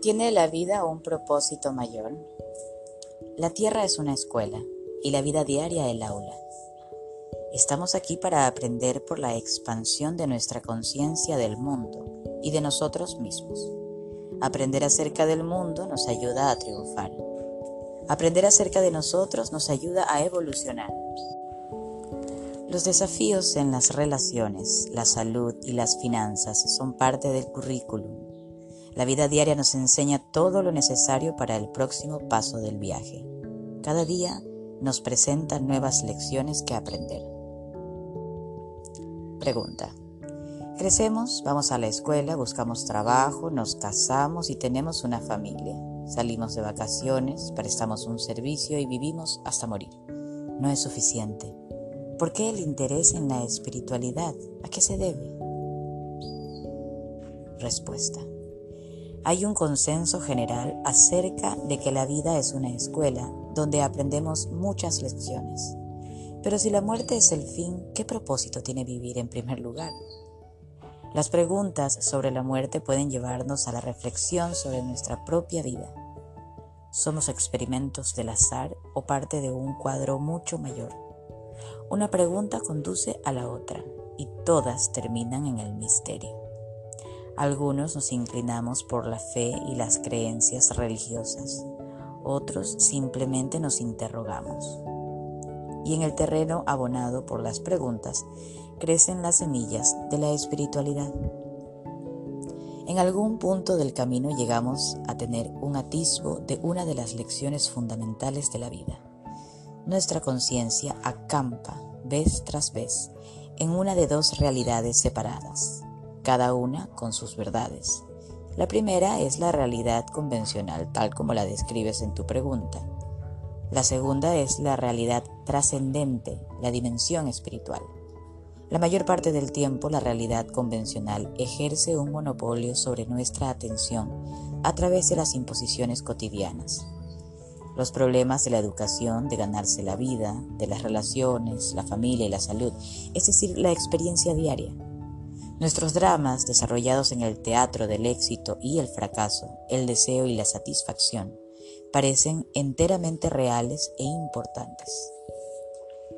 ¿Tiene la vida un propósito mayor? La tierra es una escuela y la vida diaria el aula. Estamos aquí para aprender por la expansión de nuestra conciencia del mundo y de nosotros mismos. Aprender acerca del mundo nos ayuda a triunfar. Aprender acerca de nosotros nos ayuda a evolucionar. Los desafíos en las relaciones, la salud y las finanzas son parte del currículum la vida diaria nos enseña todo lo necesario para el próximo paso del viaje. Cada día nos presenta nuevas lecciones que aprender. Pregunta. Crecemos, vamos a la escuela, buscamos trabajo, nos casamos y tenemos una familia. Salimos de vacaciones, prestamos un servicio y vivimos hasta morir. No es suficiente. ¿Por qué el interés en la espiritualidad? ¿A qué se debe? Respuesta. Hay un consenso general acerca de que la vida es una escuela donde aprendemos muchas lecciones. Pero si la muerte es el fin, ¿qué propósito tiene vivir en primer lugar? Las preguntas sobre la muerte pueden llevarnos a la reflexión sobre nuestra propia vida. ¿Somos experimentos del azar o parte de un cuadro mucho mayor? Una pregunta conduce a la otra y todas terminan en el misterio. Algunos nos inclinamos por la fe y las creencias religiosas, otros simplemente nos interrogamos. Y en el terreno abonado por las preguntas crecen las semillas de la espiritualidad. En algún punto del camino llegamos a tener un atisbo de una de las lecciones fundamentales de la vida. Nuestra conciencia acampa vez tras vez en una de dos realidades separadas, cada una con sus verdades. La primera es la realidad convencional, tal como la describes en tu pregunta. La segunda es la realidad trascendente, la dimensión espiritual. La mayor parte del tiempo la realidad convencional ejerce un monopolio sobre nuestra atención a través de las imposiciones cotidianas. Los problemas de la educación, de ganarse la vida, de las relaciones, la familia y la salud, es decir, la experiencia diaria Nuestros dramas, desarrollados en el teatro del éxito y el fracaso, el deseo y la satisfacción, parecen enteramente reales e importantes.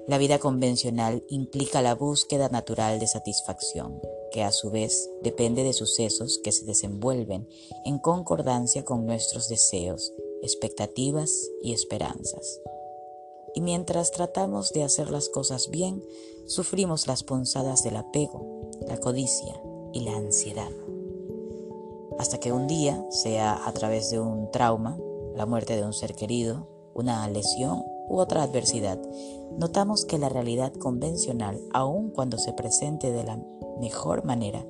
La vida convencional implica la búsqueda natural de satisfacción, que a su vez depende de sucesos que se desenvuelven en concordancia con nuestros deseos, expectativas y esperanzas. Y mientras tratamos de hacer las cosas bien, sufrimos las punzadas del apego, la codicia y la ansiedad. Hasta que un día, sea a través de un trauma, la muerte de un ser querido, una lesión u otra adversidad, notamos que la realidad convencional, aun cuando se presente de la mejor manera,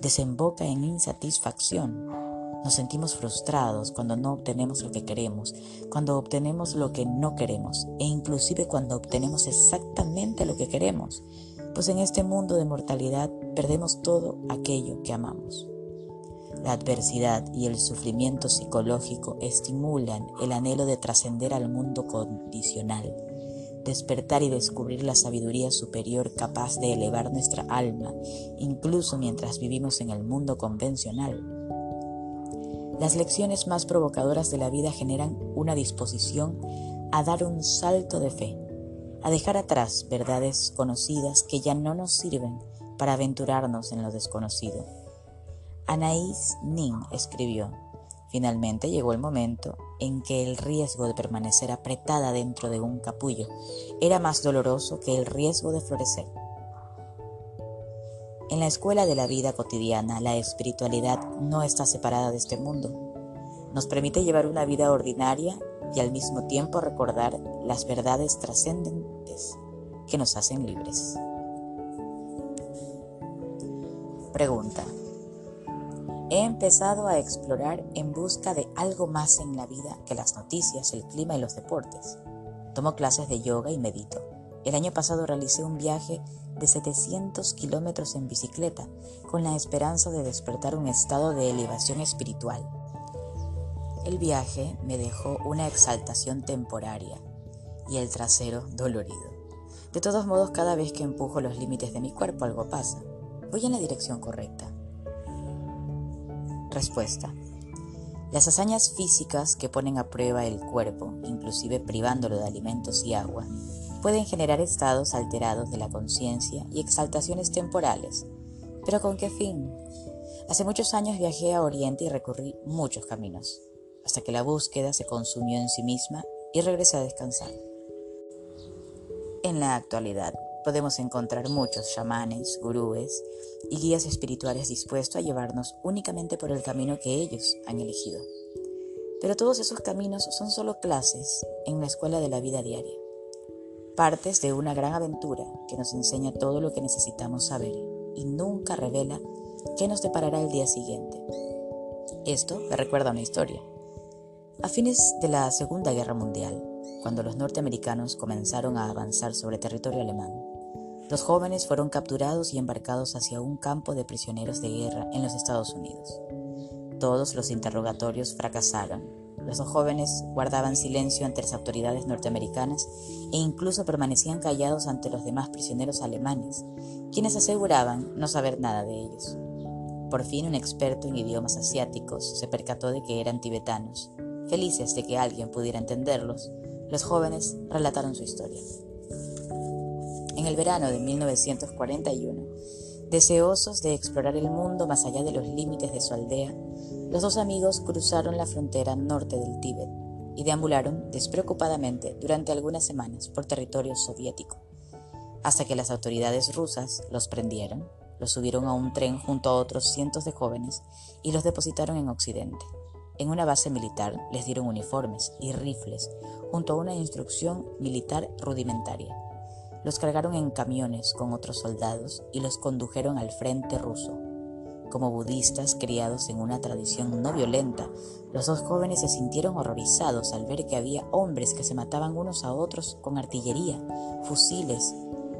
desemboca en insatisfacción. Nos sentimos frustrados cuando no obtenemos lo que queremos, cuando obtenemos lo que no queremos e inclusive cuando obtenemos exactamente lo que queremos pues en este mundo de mortalidad perdemos todo aquello que amamos. La adversidad y el sufrimiento psicológico estimulan el anhelo de trascender al mundo condicional, despertar y descubrir la sabiduría superior capaz de elevar nuestra alma, incluso mientras vivimos en el mundo convencional. Las lecciones más provocadoras de la vida generan una disposición a dar un salto de fe a dejar atrás verdades conocidas que ya no nos sirven para aventurarnos en lo desconocido. Anaïs Nin escribió, finalmente llegó el momento en que el riesgo de permanecer apretada dentro de un capullo era más doloroso que el riesgo de florecer. En la escuela de la vida cotidiana, la espiritualidad no está separada de este mundo. Nos permite llevar una vida ordinaria y al mismo tiempo recordar las verdades que nos hacen libres. Pregunta. He empezado a explorar en busca de algo más en la vida que las noticias, el clima y los deportes. Tomo clases de yoga y medito. El año pasado realicé un viaje de 700 kilómetros en bicicleta con la esperanza de despertar un estado de elevación espiritual. El viaje me dejó una exaltación temporaria y el trasero dolorido. De todos modos, cada vez que empujo los límites de mi cuerpo algo pasa. Voy en la dirección correcta. Respuesta. Las hazañas físicas que ponen a prueba el cuerpo, inclusive privándolo de alimentos y agua, pueden generar estados alterados de la conciencia y exaltaciones temporales. ¿Pero con qué fin? Hace muchos años viajé a Oriente y recorrí muchos caminos, hasta que la búsqueda se consumió en sí misma y regresé a descansar. En la actualidad, podemos encontrar muchos chamanes, gurúes y guías espirituales dispuestos a llevarnos únicamente por el camino que ellos han elegido. Pero todos esos caminos son solo clases en la escuela de la vida diaria, partes de una gran aventura que nos enseña todo lo que necesitamos saber y nunca revela qué nos deparará el día siguiente. Esto me recuerda una historia. A fines de la Segunda Guerra Mundial, cuando los norteamericanos comenzaron a avanzar sobre territorio alemán, los jóvenes fueron capturados y embarcados hacia un campo de prisioneros de guerra en los Estados Unidos. Todos los interrogatorios fracasaron. Los dos jóvenes guardaban silencio ante las autoridades norteamericanas e incluso permanecían callados ante los demás prisioneros alemanes, quienes aseguraban no saber nada de ellos. Por fin un experto en idiomas asiáticos se percató de que eran tibetanos. Felices de que alguien pudiera entenderlos, los jóvenes relataron su historia. En el verano de 1941, deseosos de explorar el mundo más allá de los límites de su aldea, los dos amigos cruzaron la frontera norte del Tíbet y deambularon despreocupadamente durante algunas semanas por territorio soviético, hasta que las autoridades rusas los prendieron, los subieron a un tren junto a otros cientos de jóvenes y los depositaron en Occidente. En una base militar les dieron uniformes y rifles junto a una instrucción militar rudimentaria. Los cargaron en camiones con otros soldados y los condujeron al frente ruso. Como budistas criados en una tradición no violenta, los dos jóvenes se sintieron horrorizados al ver que había hombres que se mataban unos a otros con artillería, fusiles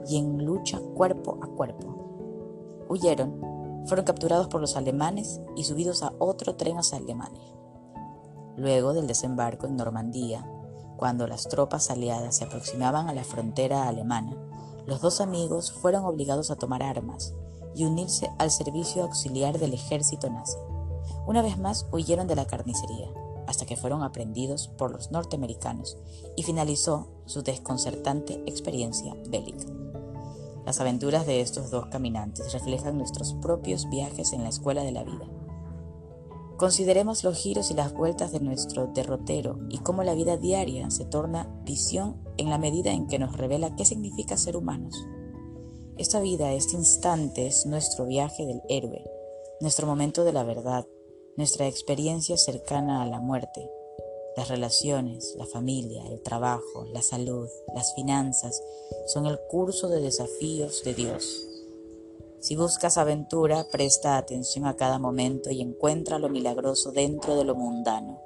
y en lucha cuerpo a cuerpo. Huyeron, fueron capturados por los alemanes y subidos a otro tren hacia Alemania. Luego del desembarco en Normandía, cuando las tropas aliadas se aproximaban a la frontera alemana, los dos amigos fueron obligados a tomar armas y unirse al servicio auxiliar del ejército nazi. Una vez más huyeron de la carnicería, hasta que fueron aprendidos por los norteamericanos y finalizó su desconcertante experiencia bélica. Las aventuras de estos dos caminantes reflejan nuestros propios viajes en la escuela de la vida Consideremos los giros y las vueltas de nuestro derrotero y cómo la vida diaria se torna visión en la medida en que nos revela qué significa ser humanos. Esta vida, este instante es nuestro viaje del héroe, nuestro momento de la verdad, nuestra experiencia cercana a la muerte. Las relaciones, la familia, el trabajo, la salud, las finanzas son el curso de desafíos de Dios si buscas aventura, presta atención a cada momento y encuentra lo milagroso dentro de lo mundano.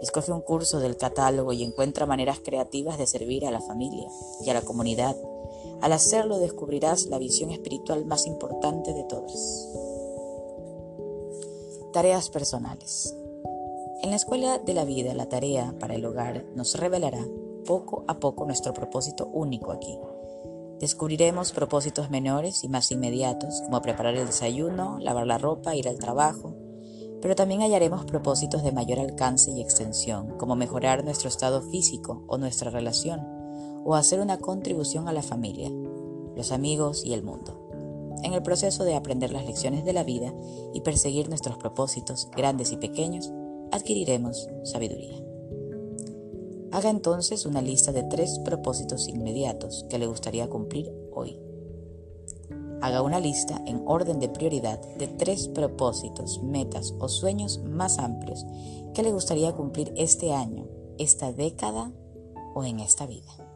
Escoge un curso del catálogo y encuentra maneras creativas de servir a la familia y a la comunidad. Al hacerlo descubrirás la visión espiritual más importante de todas. Tareas personales. En la escuela de la vida, la tarea para el hogar nos revelará poco a poco nuestro propósito único aquí. Descubriremos propósitos menores y más inmediatos, como preparar el desayuno, lavar la ropa, ir al trabajo, pero también hallaremos propósitos de mayor alcance y extensión, como mejorar nuestro estado físico o nuestra relación, o hacer una contribución a la familia, los amigos y el mundo. En el proceso de aprender las lecciones de la vida y perseguir nuestros propósitos, grandes y pequeños, adquiriremos sabiduría. Haga entonces una lista de tres propósitos inmediatos que le gustaría cumplir hoy. Haga una lista en orden de prioridad de tres propósitos, metas o sueños más amplios que le gustaría cumplir este año, esta década o en esta vida.